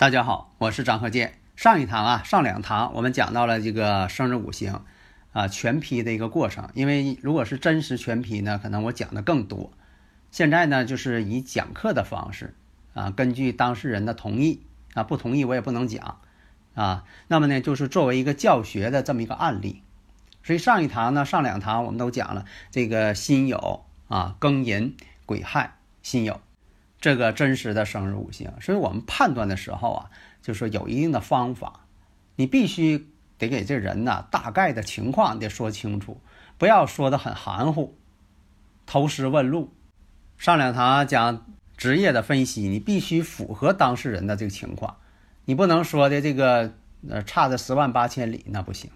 大家好，我是张鹤剑。上一堂啊，上两堂我们讲到了这个生日五行啊全批的一个过程。因为如果是真实全批呢，可能我讲的更多。现在呢，就是以讲课的方式啊，根据当事人的同意啊，不同意我也不能讲啊。那么呢，就是作为一个教学的这么一个案例。所以上一堂呢，上两堂我们都讲了这个辛酉啊，庚寅癸亥辛酉。这个真实的生日五行，所以我们判断的时候啊，就说有一定的方法，你必须得给这人呢大概的情况得说清楚，不要说的很含糊，投石问路。上两堂讲职业的分析，你必须符合当事人的这个情况，你不能说的这个呃差的十万八千里，那不行。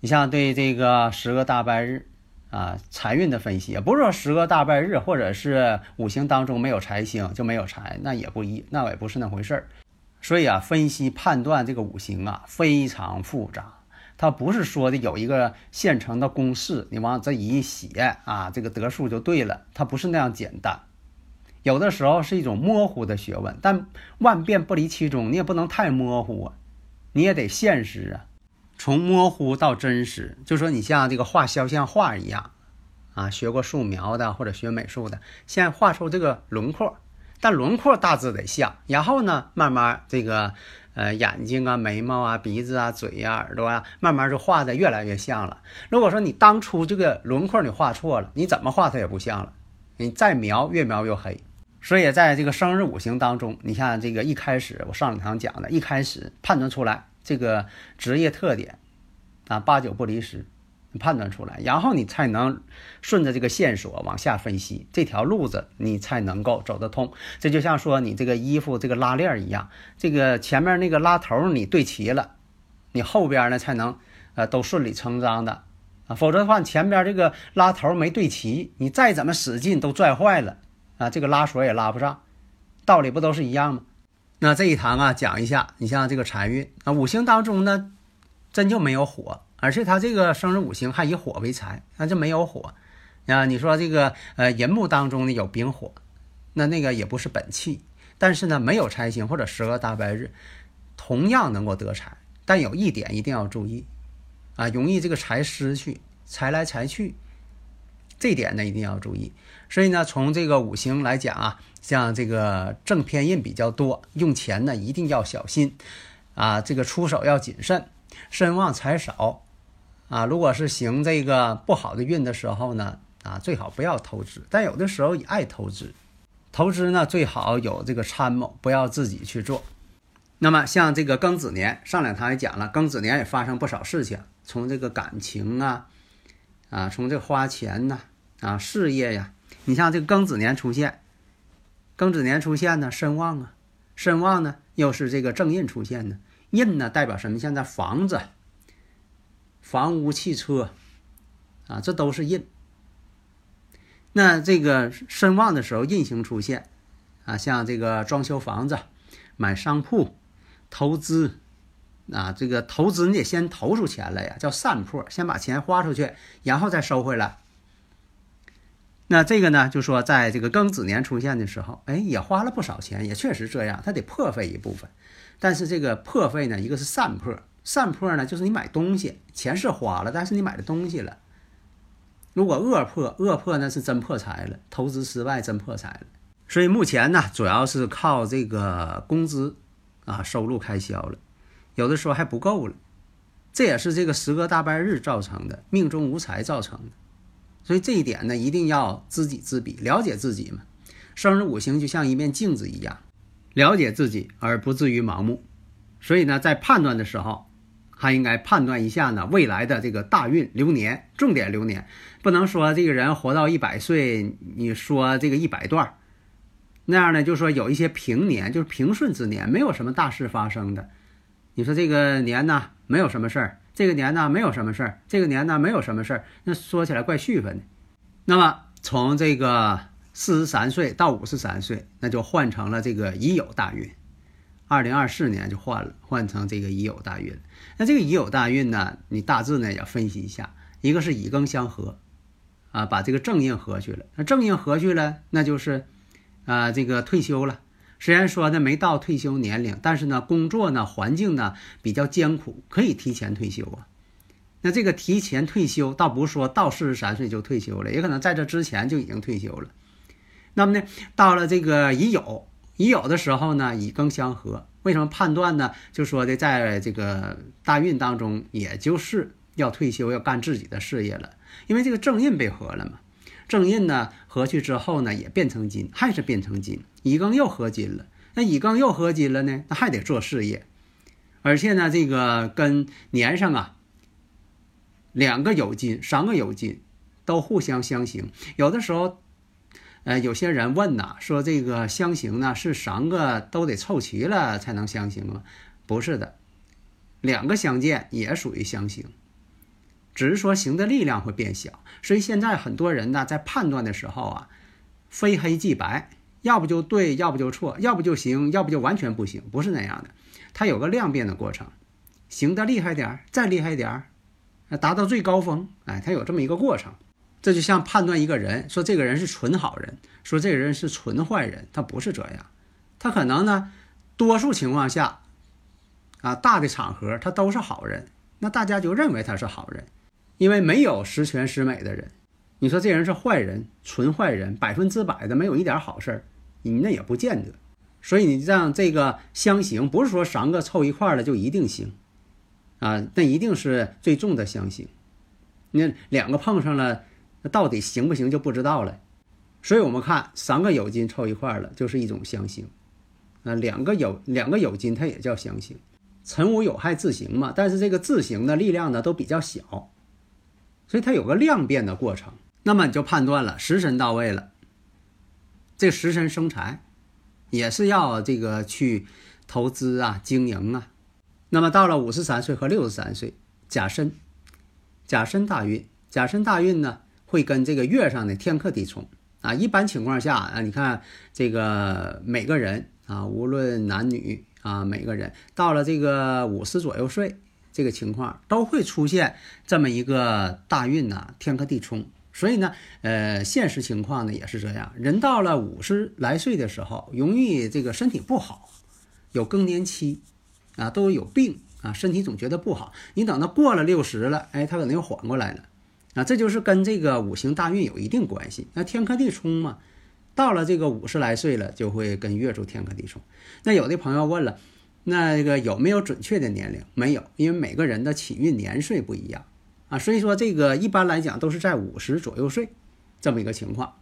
你像对这个十个大白日。啊，财运的分析也不是说十个大败日，或者是五行当中没有财星就没有财，那也不一，那也不是那回事儿。所以啊，分析判断这个五行啊非常复杂，它不是说的有一个现成的公式，你往这一写啊，这个得数就对了，它不是那样简单。有的时候是一种模糊的学问，但万变不离其宗，你也不能太模糊啊，你也得现实啊。从模糊到真实，就说你像这个画肖像画一样，啊，学过素描的或者学美术的，先画出这个轮廓，但轮廓大致得像，然后呢，慢慢这个呃眼睛啊、眉毛啊、鼻子啊、嘴呀、耳朵啊，慢慢就画的越来越像了。如果说你当初这个轮廓你画错了，你怎么画它也不像了，你再描越描越黑。所以在这个生日五行当中，你像这个一开始我上两堂讲的，一开始判断出来。这个职业特点啊，八九不离十，你判断出来，然后你才能顺着这个线索往下分析，这条路子你才能够走得通。这就像说你这个衣服这个拉链一样，这个前面那个拉头你对齐了，你后边呢才能呃都顺理成章的啊，否则的话你前边这个拉头没对齐，你再怎么使劲都拽坏了啊，这个拉锁也拉不上，道理不都是一样吗？那这一堂啊，讲一下，你像这个财运啊，五行当中呢，真就没有火，而且他这个生日五行还以火为财，那就没有火啊。你说这个呃寅木当中呢有丙火，那那个也不是本气，但是呢没有财星或者十个大白日，同样能够得财，但有一点一定要注意啊，容易这个财失去，财来财去。这点呢一定要注意，所以呢，从这个五行来讲啊，像这个正偏印比较多，用钱呢一定要小心啊，这个出手要谨慎，身旺财少啊。如果是行这个不好的运的时候呢，啊，最好不要投资，但有的时候也爱投资，投资呢最好有这个参谋，不要自己去做。那么像这个庚子年，上两堂也讲了，庚子年也发生不少事情，从这个感情啊。啊，从这花钱呐，啊，事业呀，你像这个庚子年出现，庚子年出现呢，身旺啊，身旺呢，又是这个正印出现呢，印呢代表什么？现在房子、房屋、汽车，啊，这都是印。那这个身旺的时候，印星出现，啊，像这个装修房子、买商铺、投资。啊，这个投资你得先投出钱来呀，叫散破，先把钱花出去，然后再收回来。那这个呢，就说在这个庚子年出现的时候，哎，也花了不少钱，也确实这样，他得破费一部分。但是这个破费呢，一个是散破，散破呢就是你买东西，钱是花了，但是你买的东西了。如果恶破，恶破那是真破财了，投资失败真破财了。所以目前呢，主要是靠这个工资啊收入开销了。有的时候还不够了，这也是这个十个大半日造成的，命中无财造成的。所以这一点呢，一定要知己知彼，了解自己嘛。生日五行就像一面镜子一样，了解自己而不至于盲目。所以呢，在判断的时候，还应该判断一下呢未来的这个大运流年，重点流年，不能说这个人活到一百岁，你说这个一百段那样呢，就说有一些平年，就是平顺之年，没有什么大事发生的。你说这个年呢没有什么事儿，这个年呢没有什么事儿，这个年呢没有什么事儿，那说起来怪续分的。那么从这个四十三岁到五十三岁，那就换成了这个乙酉大运。二零二四年就换了，换成这个乙酉大运。那这个乙酉大运呢，你大致呢要分析一下，一个是乙庚相合，啊，把这个正印合去了。那正印合去了，那就是。啊，这个退休了，虽然说呢没到退休年龄，但是呢工作呢环境呢比较艰苦，可以提前退休啊。那这个提前退休，倒不是说到四十三岁就退休了，也可能在这之前就已经退休了。那么呢，到了这个已酉，已酉的时候呢，乙庚相合，为什么判断呢？就说的在这个大运当中，也就是要退休，要干自己的事业了，因为这个正印被合了嘛。正印呢合去之后呢，也变成金，还是变成金。乙庚又合金了，那乙庚又合金了呢，那还得做事业。而且呢，这个跟年上啊，两个酉金，三个酉金，都互相相刑。有的时候，呃，有些人问呐，说这个相刑呢是三个都得凑齐了才能相刑吗？不是的，两个相见也属于相刑。只是说行的力量会变小，所以现在很多人呢在判断的时候啊，非黑即白，要不就对，要不就错，要不就行，要不就完全不行，不是那样的。它有个量变的过程，行的厉害点儿，再厉害点儿，达到最高峰，哎，它有这么一个过程。这就像判断一个人，说这个人是纯好人，说这个人是纯坏人，他不是这样，他可能呢，多数情况下，啊，大的场合他都是好人，那大家就认为他是好人。因为没有十全十美的人，你说这人是坏人，纯坏人，百分之百的没有一点好事儿，你那也不见得。所以你让这个相刑，不是说三个凑一块儿了就一定行，啊，那一定是最重的相刑。那两个碰上了，那到底行不行就不知道了。所以我们看三个酉金凑一块儿了，就是一种相刑。啊，两个酉两个酉金它也叫相刑。辰午有害自形嘛，但是这个自形的力量呢都比较小。所以它有个量变的过程，那么你就判断了食神到位了。这食神生财，也是要这个去投资啊、经营啊。那么到了五十三岁和六十三岁，甲申，甲申大运，甲申大运呢会跟这个月上的天克地冲啊。一般情况下啊，你看这个每个人啊，无论男女啊，每个人到了这个五十左右岁。这个情况都会出现这么一个大运呐，天克地冲，所以呢，呃，现实情况呢也是这样。人到了五十来岁的时候，容易这个身体不好，有更年期，啊，都有病啊，身体总觉得不好。你等到过了六十了，哎，他可能又缓过来了，啊，这就是跟这个五行大运有一定关系。那天克地冲嘛，到了这个五十来岁了，就会跟月柱天克地冲。那有的朋友问了。那个有没有准确的年龄？没有，因为每个人的起运年岁不一样啊，所以说这个一般来讲都是在五十左右岁这么一个情况。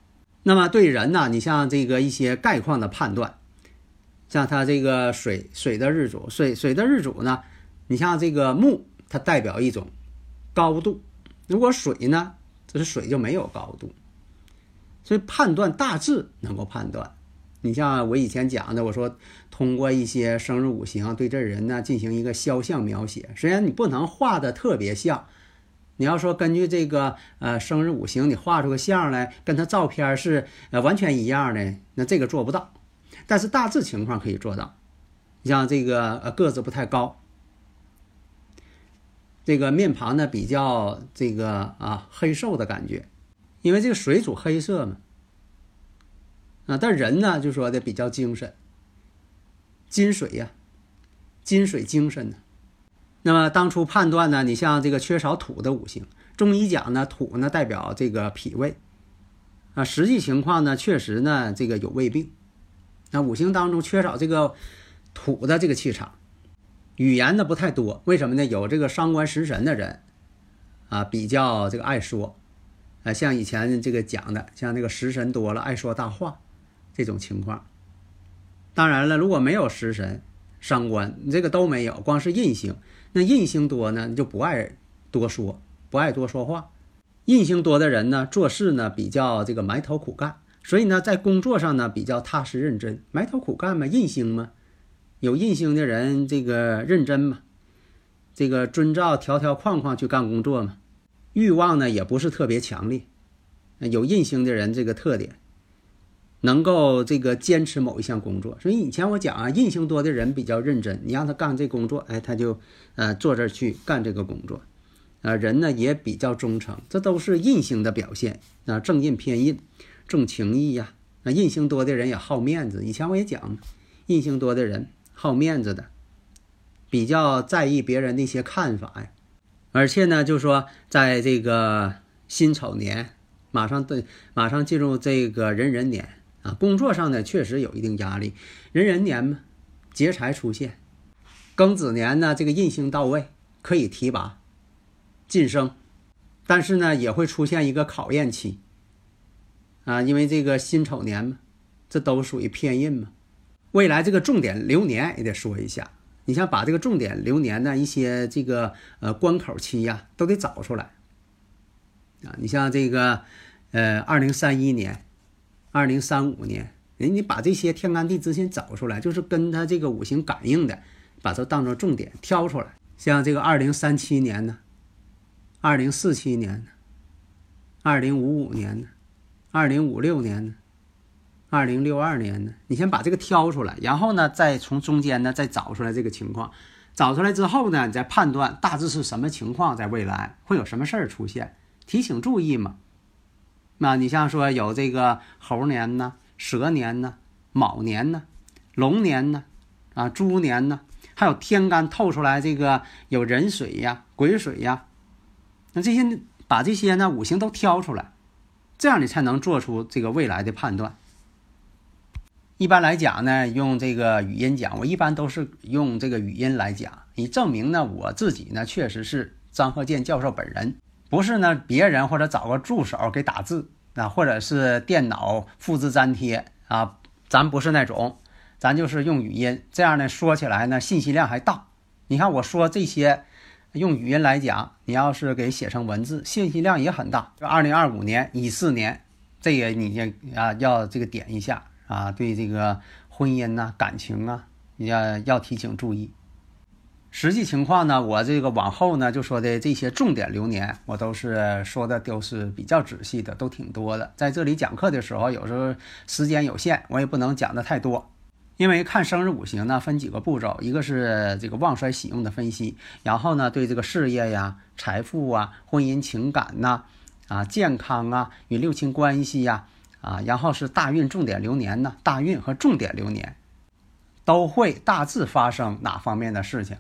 那么对人呢，你像这个一些概况的判断，像他这个水水的日主，水水的日主呢，你像这个木，它代表一种高度，如果水呢，这是水就没有高度，所以判断大致能够判断。你像我以前讲的，我说通过一些生日五行对这人呢进行一个肖像描写，虽然你不能画的特别像，你要说根据这个呃生日五行你画出个像来跟他照片是呃完全一样的，那这个做不到，但是大致情况可以做到。你像这个呃个子不太高，这个面庞呢比较这个啊黑瘦的感觉，因为这个水主黑色嘛。啊，但人呢，就说的比较精神，金水呀，金水精神呢。那么当初判断呢，你像这个缺少土的五行，中医讲呢，土呢代表这个脾胃，啊，实际情况呢，确实呢，这个有胃病。那五行当中缺少这个土的这个气场，语言呢不太多。为什么呢？有这个伤官食神的人，啊，比较这个爱说，啊，像以前这个讲的，像那个食神多了，爱说大话。这种情况，当然了，如果没有食神，伤官，你这个都没有，光是印星。那印星多呢，就不爱多说，不爱多说话。印星多的人呢，做事呢比较这个埋头苦干，所以呢，在工作上呢比较踏实认真，埋头苦干嘛，印星嘛，有印星的人这个认真嘛，这个遵照条条框框去干工作嘛，欲望呢也不是特别强烈。有印星的人这个特点。能够这个坚持某一项工作，所以以前我讲啊，印星多的人比较认真，你让他干这工作，哎，他就呃坐这儿去干这个工作，啊，人呢也比较忠诚，这都是印星的表现啊，正印偏印，重情义呀。那印星多的人也好面子，以前我也讲，印星多的人好面子的，比较在意别人的一些看法呀，而且呢，就说在这个辛丑年，马上对，马上进入这个壬壬年。啊，工作上呢确实有一定压力。壬壬年嘛，劫财出现；庚子年呢，这个印星到位，可以提拔、晋升，但是呢也会出现一个考验期。啊，因为这个辛丑年嘛，这都属于偏印嘛。未来这个重点流年也得说一下，你像把这个重点流年呢一些这个呃关口期呀都得找出来。啊，你像这个呃二零三一年。二零三五年，人你把这些天干地支先找出来，就是跟他这个五行感应的，把它当做重点挑出来。像这个二零三七年呢，二零四七年呢，二零五五年呢，二零五六年呢，二零六二年呢，你先把这个挑出来，然后呢，再从中间呢再找出来这个情况。找出来之后呢，你再判断大致是什么情况，在未来会有什么事儿出现，提醒注意嘛。那你像说有这个猴年呢、蛇年呢、卯年呢、龙年呢、啊猪年呢，还有天干透出来这个有人水呀、癸水呀，那这些把这些呢五行都挑出来，这样你才能做出这个未来的判断。一般来讲呢，用这个语音讲，我一般都是用这个语音来讲，以证明呢我自己呢确实是张鹤健教授本人。不是呢，别人或者找个助手给打字啊，或者是电脑复制粘贴啊，咱不是那种，咱就是用语音，这样呢说起来呢信息量还大。你看我说这些，用语音来讲，你要是给写成文字，信息量也很大。二零二五年乙巳年，这个你就啊要这个点一下啊，对这个婚姻呐、感情啊，要要提醒注意。实际情况呢，我这个往后呢就说的这些重点流年，我都是说的都是比较仔细的，都挺多的。在这里讲课的时候，有时候时间有限，我也不能讲的太多，因为看生日五行呢分几个步骤，一个是这个旺衰喜用的分析，然后呢对这个事业呀、财富啊、婚姻情感呐、啊健康啊与六亲关系呀啊，然后是大运重点流年呢，大运和重点流年都会大致发生哪方面的事情。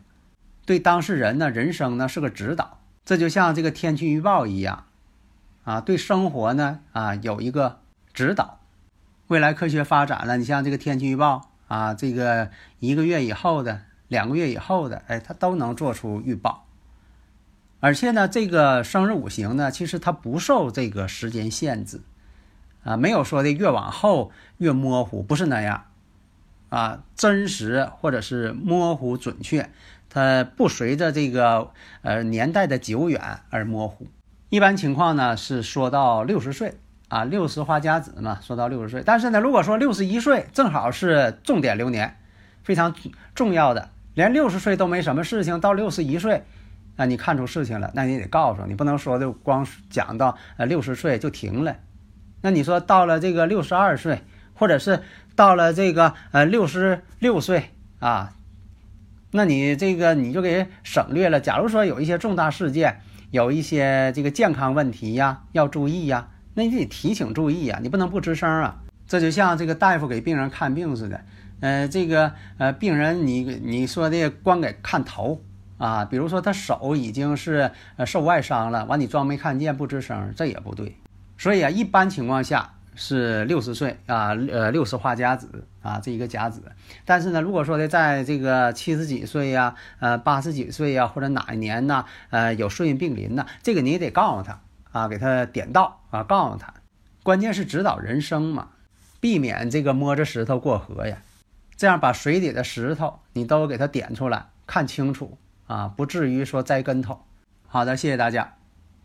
对当事人呢，人生呢是个指导，这就像这个天气预报一样，啊，对生活呢啊有一个指导。未来科学发展了，你像这个天气预报啊，这个一个月以后的、两个月以后的，哎，它都能做出预报。而且呢，这个生日五行呢，其实它不受这个时间限制，啊，没有说的越往后越模糊，不是那样，啊，真实或者是模糊准确。它不随着这个呃年代的久远而模糊。一般情况呢是说到六十岁啊，六十花甲子嘛，说到六十岁。但是呢，如果说六十一岁正好是重点流年，非常重要的，连六十岁都没什么事情，到六十一岁，那你看出事情了，那你得告诉你，不能说就光讲到呃六十岁就停了。那你说到了这个六十二岁，或者是到了这个呃六十六岁啊？那你这个你就给省略了。假如说有一些重大事件，有一些这个健康问题呀，要注意呀，那你得提醒注意呀，你不能不吱声啊。这就像这个大夫给病人看病似的，呃，这个呃病人你你说的光给看头啊，比如说他手已经是呃受外伤了，完你装没看见不吱声，这也不对。所以啊，一般情况下。是六十岁啊，呃，六十花甲子啊，这一个甲子。但是呢，如果说的在这个七十几岁呀，呃，八十几岁呀，或者哪一年呢，呃，有顺应病临呢，这个你也得告诉他啊，给他点到啊，告诉他。关键是指导人生嘛，避免这个摸着石头过河呀。这样把水底的石头你都给它点出来，看清楚啊，不至于说栽跟头。好的，谢谢大家。